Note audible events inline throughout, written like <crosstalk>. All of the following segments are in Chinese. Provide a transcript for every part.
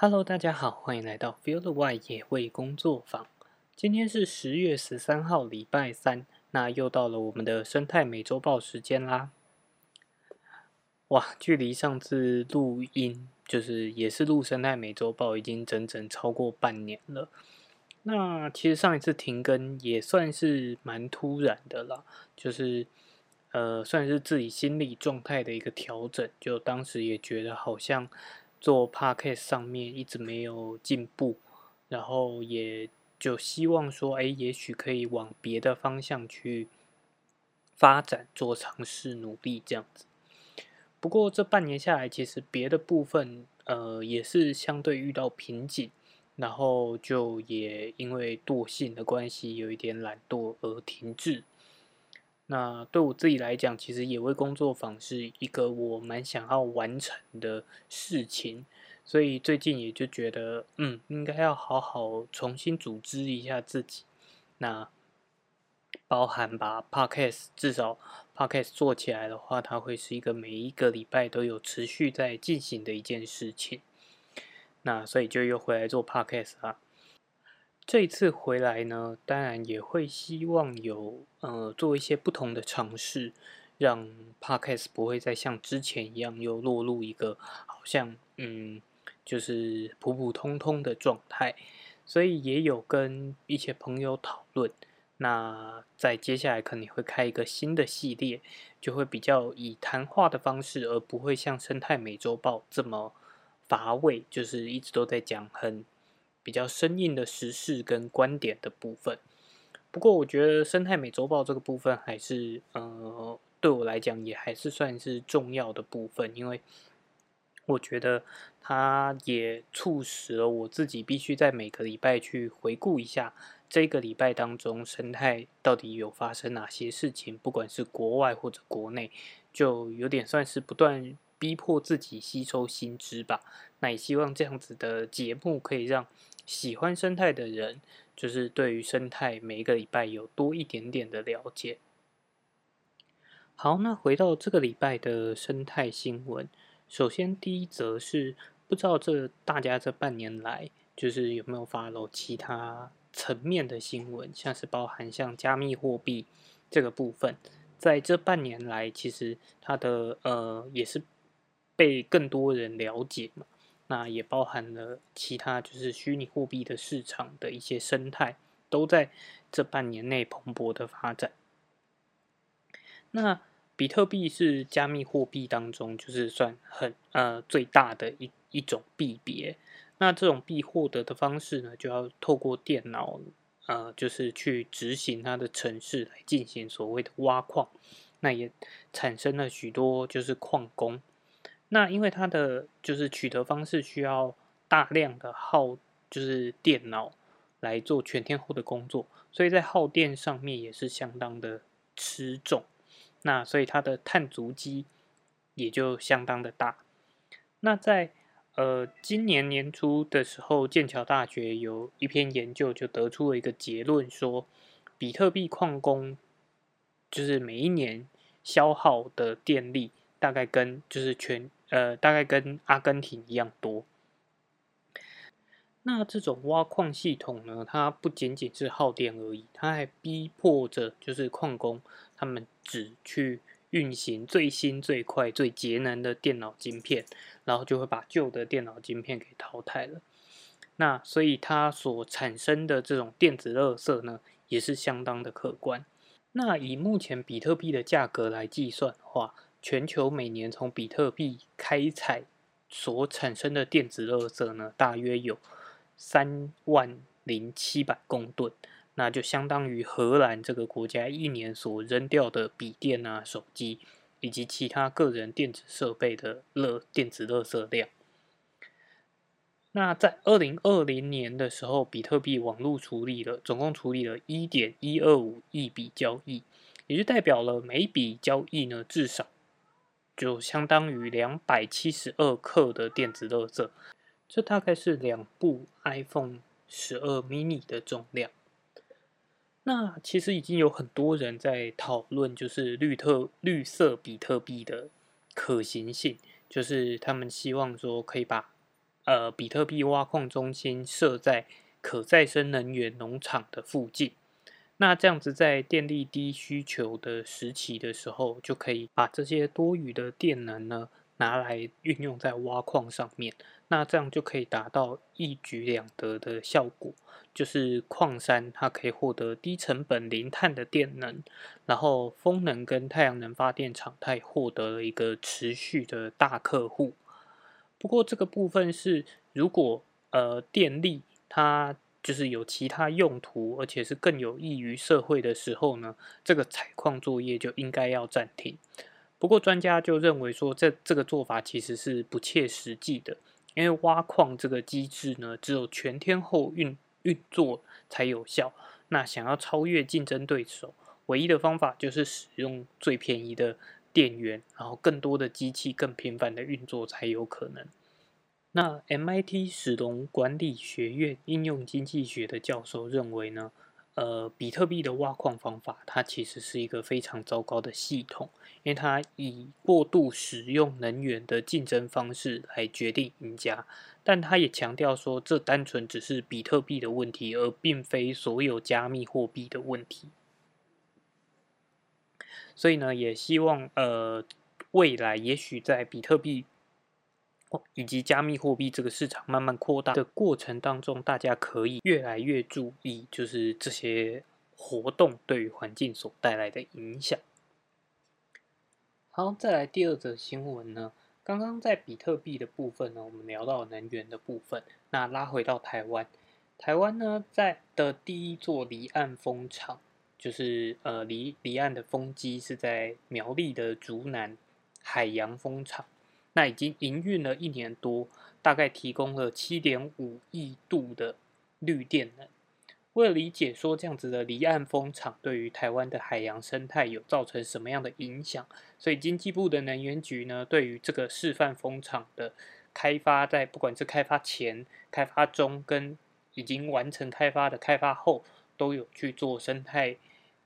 Hello，大家好，欢迎来到 Feel the Y 野味工作坊。今天是十月十三号，礼拜三，那又到了我们的生态美洲豹时间啦。哇，距离上次录音，就是也是录生态美洲豹，已经整整超过半年了。那其实上一次停更也算是蛮突然的啦，就是呃，算是自己心理状态的一个调整，就当时也觉得好像。做 podcast 上面一直没有进步，然后也就希望说，哎，也许可以往别的方向去发展，做尝试努力这样子。不过这半年下来，其实别的部分呃也是相对遇到瓶颈，然后就也因为惰性的关系，有一点懒惰而停滞。那对我自己来讲，其实野味工作坊是一个我蛮想要完成的事情，所以最近也就觉得，嗯，应该要好好重新组织一下自己。那包含把 podcast 至少 podcast 做起来的话，它会是一个每一个礼拜都有持续在进行的一件事情。那所以就又回来做 podcast 啊。这一次回来呢，当然也会希望有呃做一些不同的尝试，让 podcast 不会再像之前一样又落入一个好像嗯就是普普通通的状态，所以也有跟一些朋友讨论，那在接下来可能会开一个新的系列，就会比较以谈话的方式，而不会像生态美洲豹这么乏味，就是一直都在讲很。比较生硬的时事跟观点的部分，不过我觉得生态美洲豹这个部分还是呃对我来讲也还是算是重要的部分，因为我觉得它也促使了我自己必须在每个礼拜去回顾一下这个礼拜当中生态到底有发生哪些事情，不管是国外或者国内，就有点算是不断逼迫自己吸收新知吧。那也希望这样子的节目可以让。喜欢生态的人，就是对于生态每一个礼拜有多一点点的了解。好，那回到这个礼拜的生态新闻，首先第一则是不知道这大家这半年来，就是有没有发露其他层面的新闻，像是包含像加密货币这个部分，在这半年来，其实它的呃也是被更多人了解嘛。那也包含了其他，就是虚拟货币的市场的一些生态，都在这半年内蓬勃的发展。那比特币是加密货币当中，就是算很呃最大的一一种币别。那这种币获得的方式呢，就要透过电脑，呃，就是去执行它的程式来进行所谓的挖矿。那也产生了许多就是矿工。那因为它的就是取得方式需要大量的耗，就是电脑来做全天候的工作，所以在耗电上面也是相当的吃重。那所以它的碳足迹也就相当的大。那在呃今年年初的时候，剑桥大学有一篇研究就得出了一个结论，说比特币矿工就是每一年消耗的电力大概跟就是全呃，大概跟阿根廷一样多。那这种挖矿系统呢，它不仅仅是耗电而已，它还逼迫着就是矿工他们只去运行最新、最快、最节能的电脑晶片，然后就会把旧的电脑晶片给淘汰了。那所以它所产生的这种电子垃圾呢，也是相当的可观。那以目前比特币的价格来计算的话，全球每年从比特币开采所产生的电子垃圾呢，大约有三万零七百公吨，那就相当于荷兰这个国家一年所扔掉的笔电啊、手机以及其他个人电子设备的热电子垃圾量。那在二零二零年的时候，比特币网络处理了总共处理了一点一二五亿笔交易，也就代表了每笔交易呢至少。就相当于两百七十二克的电子垃圾，这大概是两部 iPhone 十二 mini 的重量。那其实已经有很多人在讨论，就是绿特绿色比特币的可行性，就是他们希望说可以把呃比特币挖矿中心设在可再生能源农场的附近。那这样子在电力低需求的时期的时候，就可以把这些多余的电能呢拿来运用在挖矿上面。那这样就可以达到一举两得的效果，就是矿山它可以获得低成本零碳的电能，然后风能跟太阳能发电厂它也获得了一个持续的大客户。不过这个部分是如果呃电力它就是有其他用途，而且是更有益于社会的时候呢，这个采矿作业就应该要暂停。不过专家就认为说，这这个做法其实是不切实际的。因为挖矿这个机制呢，只有全天候运运作才有效。那想要超越竞争对手，唯一的方法就是使用最便宜的电源，然后更多的机器更频繁的运作才有可能。那 MIT 史隆管理学院应用经济学的教授认为呢？呃，比特币的挖矿方法，它其实是一个非常糟糕的系统，因为它以过度使用能源的竞争方式来决定赢家。但他也强调说，这单纯只是比特币的问题，而并非所有加密货币的问题。所以呢，也希望呃，未来也许在比特币。以及加密货币这个市场慢慢扩大的过程当中，大家可以越来越注意，就是这些活动对于环境所带来的影响。好，再来第二则新闻呢？刚刚在比特币的部分呢，我们聊到能源的部分。那拉回到台湾，台湾呢，在的第一座离岸风场，就是呃离离岸的风机是在苗栗的竹南海洋风场。那已经营运了一年多，大概提供了七点五亿度的绿电能。为了理解说这样子的离岸风场对于台湾的海洋生态有造成什么样的影响，所以经济部的能源局呢，对于这个示范风场的开发，在不管是开发前、开发中跟已经完成开发的开发后，都有去做生态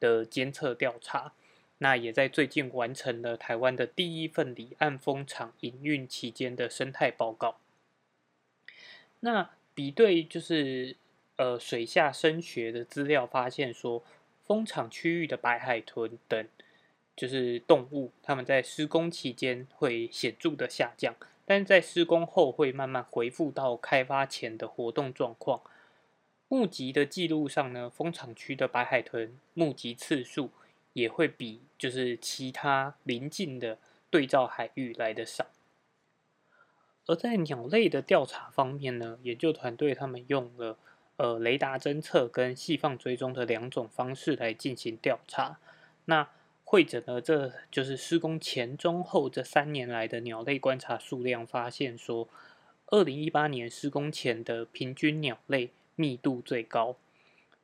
的监测调查。那也在最近完成了台湾的第一份离岸风场营运期间的生态报告。那比对就是呃水下声学的资料，发现说风场区域的白海豚等就是动物，它们在施工期间会显著的下降，但在施工后会慢慢恢复到开发前的活动状况。目击的记录上呢，风场区的白海豚目击次数。也会比就是其他邻近的对照海域来的少。而在鸟类的调查方面呢，研究团队他们用了呃雷达侦测跟细放追踪的两种方式来进行调查。那会诊呢，这就是施工前、中、后这三年来的鸟类观察数量，发现说，二零一八年施工前的平均鸟类密度最高。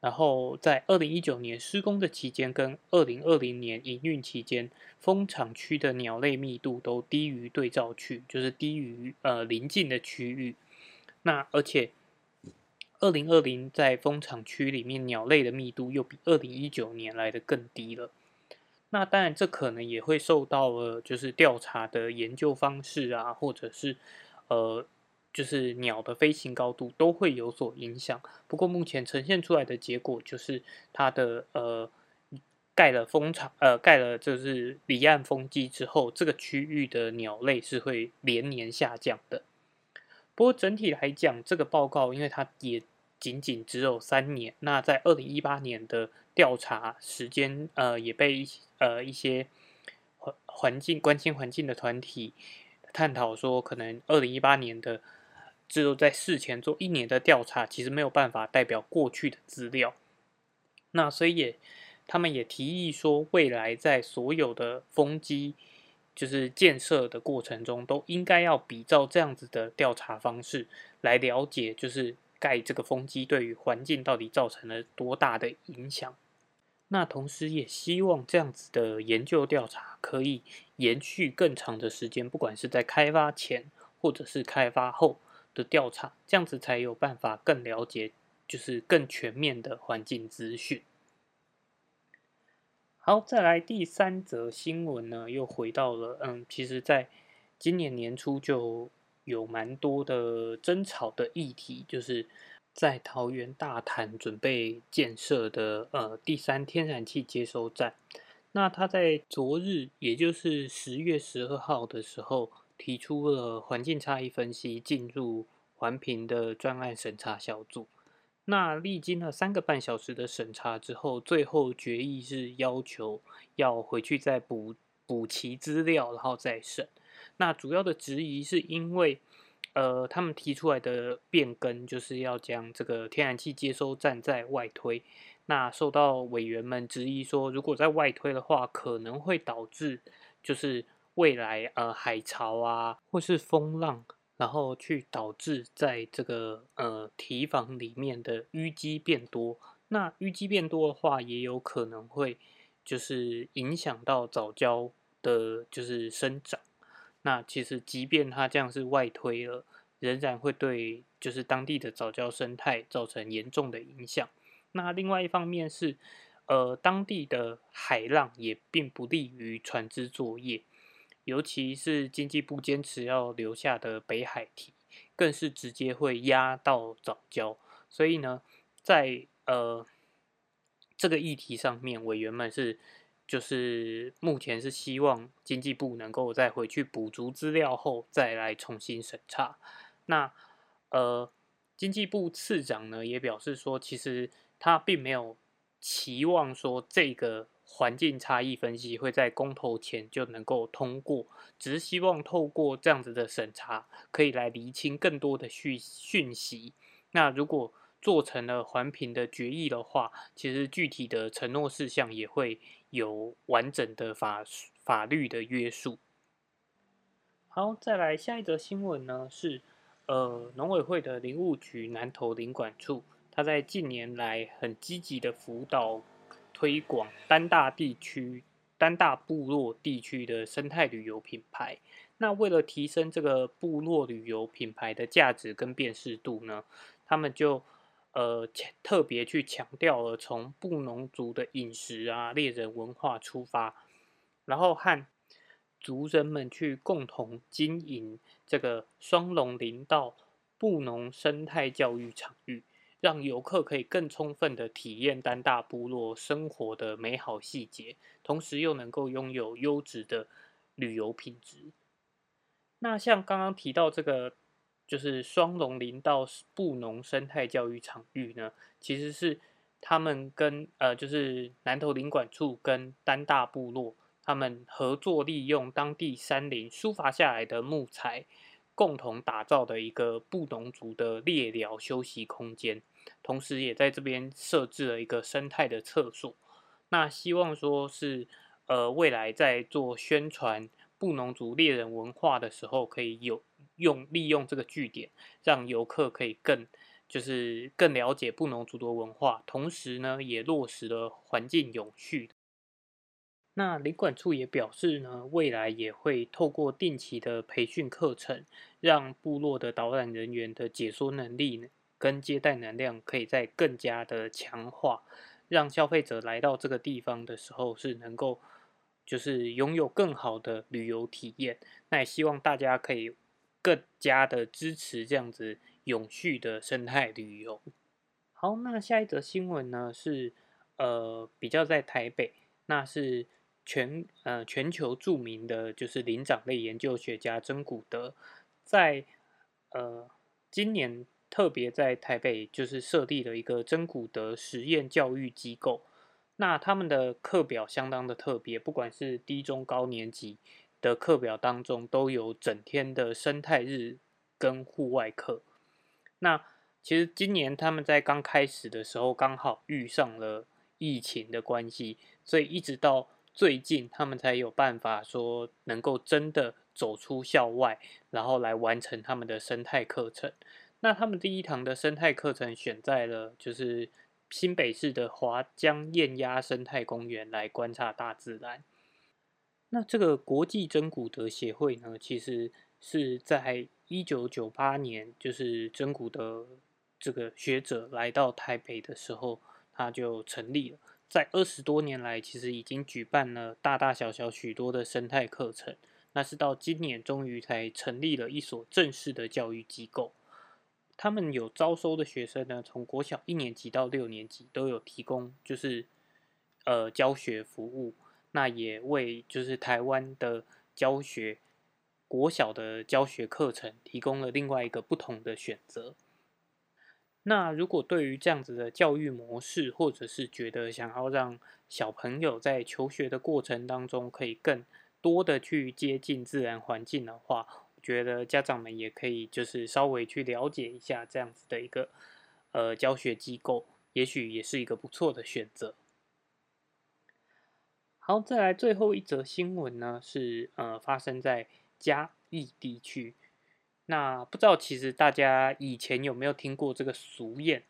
然后在二零一九年施工的期间，跟二零二零年营运期间，风场区的鸟类密度都低于对照区，就是低于呃邻近的区域。那而且二零二零在风场区里面鸟类的密度又比二零一九年来的更低了。那当然这可能也会受到了就是调查的研究方式啊，或者是呃。就是鸟的飞行高度都会有所影响，不过目前呈现出来的结果就是它的呃盖了风场呃盖了就是离岸风机之后，这个区域的鸟类是会连年下降的。不过整体来讲，这个报告因为它也仅仅只有三年，那在二零一八年的调查时间呃也被呃一些环环境关心环境的团体探讨说，可能二零一八年的。只有在事前做一年的调查，其实没有办法代表过去的资料。那所以也，他们也提议说，未来在所有的风机就是建设的过程中，都应该要比照这样子的调查方式来了解，就是盖这个风机对于环境到底造成了多大的影响。那同时也希望这样子的研究调查可以延续更长的时间，不管是在开发前或者是开发后。的调查，这样子才有办法更了解，就是更全面的环境资讯。好，再来第三则新闻呢，又回到了，嗯，其实在今年年初就有蛮多的争吵的议题，就是在桃园大潭准备建设的呃第三天然气接收站。那他在昨日，也就是十月十二号的时候，提出了环境差异分析，进入环评的专案审查小组。那历经了三个半小时的审查之后，最后决议是要求要回去再补补齐资料，然后再审。那主要的质疑是因为，呃，他们提出来的变更就是要将这个天然气接收站在外推。那受到委员们质疑说，如果在外推的话，可能会导致就是未来呃海潮啊，或是风浪。然后去导致在这个呃堤防里面的淤积变多，那淤积变多的话，也有可能会就是影响到藻礁的，就是生长。那其实即便它这样是外推了，仍然会对就是当地的藻礁生态造成严重的影响。那另外一方面是，呃，当地的海浪也并不利于船只作业。尤其是经济部坚持要留下的北海堤，更是直接会压到早礁。所以呢，在呃这个议题上面，委员们是就是目前是希望经济部能够再回去补足资料后，再来重新审查。那呃经济部次长呢也表示说，其实他并没有期望说这个。环境差异分析会在公投前就能够通过，只是希望透过这样子的审查，可以来厘清更多的讯讯息。那如果做成了环评的决议的话，其实具体的承诺事项也会有完整的法法律的约束。好，再来下一则新闻呢，是呃农委会的林务局南投林管处，他在近年来很积极的辅导。推广丹大地区、丹大部落地区的生态旅游品牌。那为了提升这个部落旅游品牌的价值跟辨识度呢，他们就呃特别去强调了从布农族的饮食啊、猎人文化出发，然后和族人们去共同经营这个双龙林道布农生态教育场域。让游客可以更充分的体验丹大部落生活的美好细节，同时又能够拥有优质的旅游品质。那像刚刚提到这个，就是双龙林道布农生态教育场域呢，其实是他们跟呃，就是南投林管处跟丹大部落他们合作，利用当地山林疏伐下来的木材。共同打造的一个布农族的猎寮休息空间，同时也在这边设置了一个生态的厕所。那希望说是，呃，未来在做宣传布农族猎人文化的时候，可以有用利用这个据点，让游客可以更就是更了解布农族的文化，同时呢，也落实了环境永续。那领管处也表示呢，未来也会透过定期的培训课程，让部落的导览人员的解说能力跟接待能量可以再更加的强化，让消费者来到这个地方的时候是能够就是拥有更好的旅游体验。那也希望大家可以更加的支持这样子永续的生态旅游。好，那下一则新闻呢是呃比较在台北，那是。全呃全球著名的就是灵长类研究学家曾古德，在呃今年特别在台北就是设立了一个真古德实验教育机构。那他们的课表相当的特别，不管是低中高年级的课表当中，都有整天的生态日跟户外课。那其实今年他们在刚开始的时候，刚好遇上了疫情的关系，所以一直到。最近他们才有办法说能够真的走出校外，然后来完成他们的生态课程。那他们第一堂的生态课程选在了就是新北市的华江燕鸭生态公园来观察大自然。那这个国际真古德协会呢，其实是在一九九八年，就是真古德这个学者来到台北的时候，他就成立了。在二十多年来，其实已经举办了大大小小许多的生态课程。那是到今年终于才成立了一所正式的教育机构。他们有招收的学生呢，从国小一年级到六年级都有提供，就是呃教学服务。那也为就是台湾的教学国小的教学课程提供了另外一个不同的选择。那如果对于这样子的教育模式，或者是觉得想要让小朋友在求学的过程当中可以更多的去接近自然环境的话，觉得家长们也可以就是稍微去了解一下这样子的一个呃教学机构，也许也是一个不错的选择。好，再来最后一则新闻呢，是呃发生在嘉义地区。那不知道其实大家以前有没有听过这个俗谚？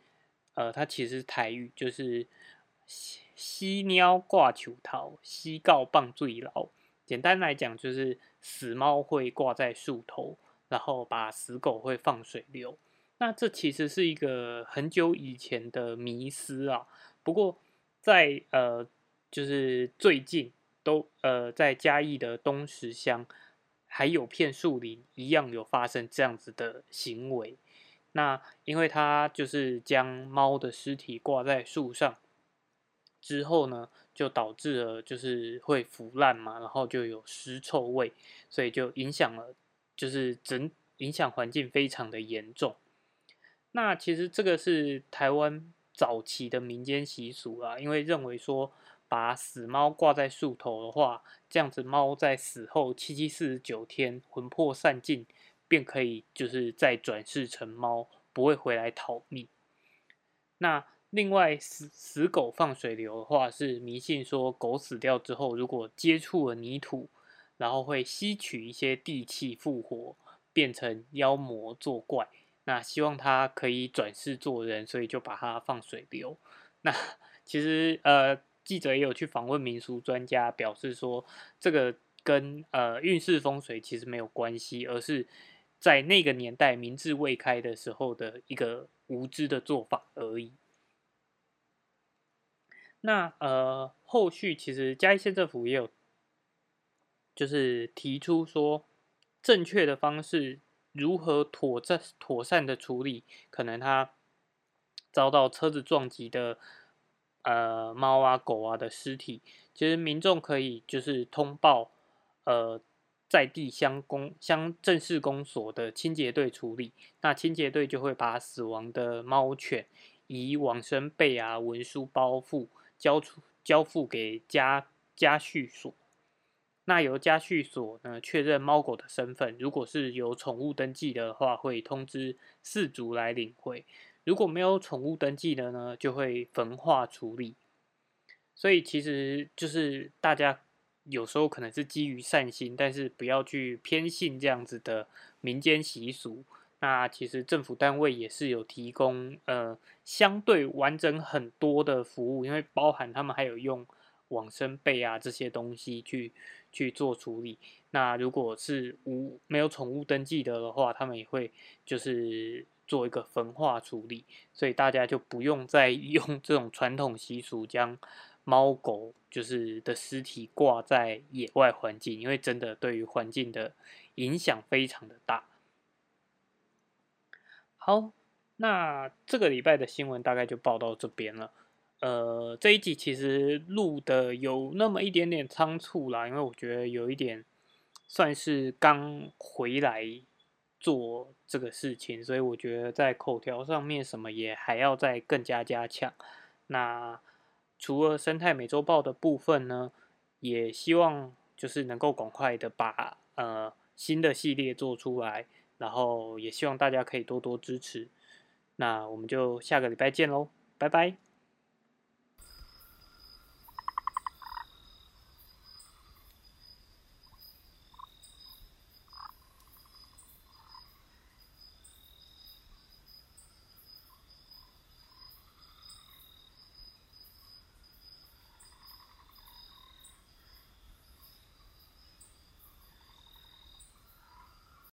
呃，它其实台语就是“西鸟挂球桃，西告棒最牢”。简单来讲，就是死猫会挂在树头，然后把死狗会放水流。那这其实是一个很久以前的迷思啊。不过在呃，就是最近都呃，在嘉义的东石乡，还有片树林一样有发生这样子的行为。那因为他就是将猫的尸体挂在树上之后呢。就导致了就是会腐烂嘛，然后就有尸臭味，所以就影响了，就是整影响环境非常的严重。那其实这个是台湾早期的民间习俗啊，因为认为说把死猫挂在树头的话，这样子猫在死后七七四十九天魂魄散尽，便可以就是再转世成猫，不会回来讨命。那另外，死死狗放水流的话，是迷信说狗死掉之后，如果接触了泥土，然后会吸取一些地气复活，变成妖魔作怪。那希望它可以转世做人，所以就把它放水流。<laughs> 那其实呃，记者也有去访问民俗专家，表示说这个跟呃运势风水其实没有关系，而是在那个年代民智未开的时候的一个无知的做法而已。那呃，后续其实嘉义县政府也有，就是提出说，正确的方式如何妥善妥善的处理，可能他遭到车子撞击的呃猫啊狗啊的尸体，其实民众可以就是通报呃在地乡公乡镇市公所的清洁队处理，那清洁队就会把死亡的猫犬以往生被啊文书包覆。交出交付给家家畜所，那由家畜所呢确认猫狗的身份。如果是有宠物登记的话，会通知饲主来领回；如果没有宠物登记的呢，就会焚化处理。所以其实就是大家有时候可能是基于善心，但是不要去偏信这样子的民间习俗。那其实政府单位也是有提供呃相对完整很多的服务，因为包含他们还有用往生被啊这些东西去去做处理。那如果是无没有宠物登记的的话，他们也会就是做一个焚化处理，所以大家就不用再 <laughs> 用这种传统习俗将猫狗就是的尸体挂在野外环境，因为真的对于环境的影响非常的大。好，那这个礼拜的新闻大概就报到这边了。呃，这一集其实录的有那么一点点仓促啦，因为我觉得有一点算是刚回来做这个事情，所以我觉得在口条上面什么也还要再更加加强。那除了生态美洲豹的部分呢，也希望就是能够赶快的把呃新的系列做出来。然后也希望大家可以多多支持，那我们就下个礼拜见喽，拜拜。